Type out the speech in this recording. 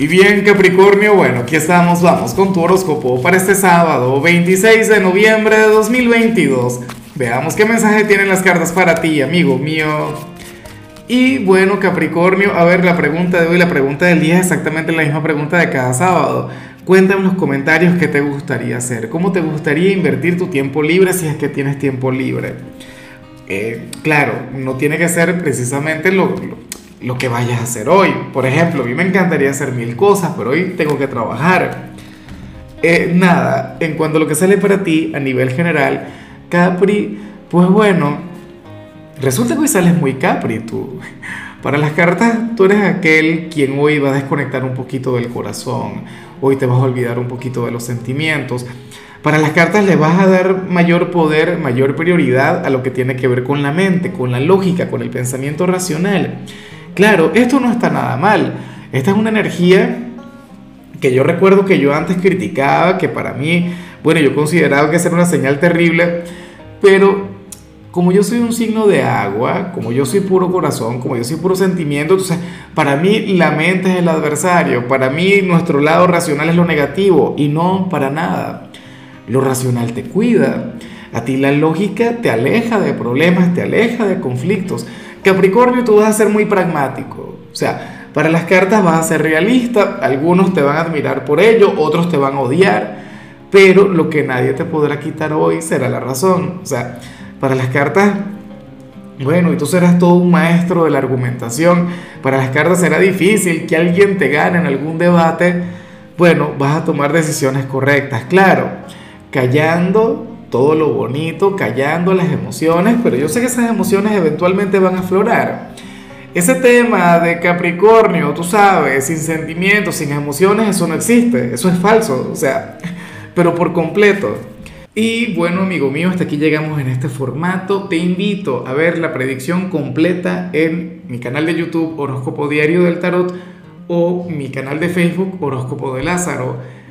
Y bien, Capricornio, bueno, aquí estamos, vamos con tu horóscopo para este sábado, 26 de noviembre de 2022. Veamos qué mensaje tienen las cartas para ti, amigo mío. Y bueno, Capricornio, a ver, la pregunta de hoy, la pregunta del día es exactamente la misma pregunta de cada sábado. Cuéntame en los comentarios qué te gustaría hacer, cómo te gustaría invertir tu tiempo libre si es que tienes tiempo libre. Eh, claro, no tiene que ser precisamente lo, lo que vayas a hacer hoy. Por ejemplo, a mí me encantaría hacer mil cosas, pero hoy tengo que trabajar. Eh, nada, en cuanto a lo que sale para ti a nivel general, Capri, pues bueno, resulta que hoy sales muy Capri tú. Para las cartas, tú eres aquel quien hoy va a desconectar un poquito del corazón, hoy te vas a olvidar un poquito de los sentimientos. Para las cartas le vas a dar mayor poder, mayor prioridad a lo que tiene que ver con la mente, con la lógica, con el pensamiento racional. Claro, esto no está nada mal. Esta es una energía que yo recuerdo que yo antes criticaba, que para mí, bueno, yo consideraba que era una señal terrible, pero como yo soy un signo de agua, como yo soy puro corazón, como yo soy puro sentimiento, entonces para mí la mente es el adversario, para mí nuestro lado racional es lo negativo y no para nada. Lo racional te cuida, a ti la lógica te aleja de problemas, te aleja de conflictos. Capricornio, tú vas a ser muy pragmático. O sea, para las cartas vas a ser realista, algunos te van a admirar por ello, otros te van a odiar, pero lo que nadie te podrá quitar hoy será la razón. O sea, para las cartas, bueno, y tú serás todo un maestro de la argumentación. Para las cartas será difícil que alguien te gane en algún debate. Bueno, vas a tomar decisiones correctas, claro, callando todo lo bonito, callando las emociones, pero yo sé que esas emociones eventualmente van a aflorar. Ese tema de Capricornio, tú sabes, sin sentimientos, sin emociones, eso no existe, eso es falso, o sea, pero por completo. Y bueno, amigo mío, hasta aquí llegamos en este formato. Te invito a ver la predicción completa en mi canal de YouTube Horóscopo Diario del Tarot o mi canal de Facebook Horóscopo de Lázaro.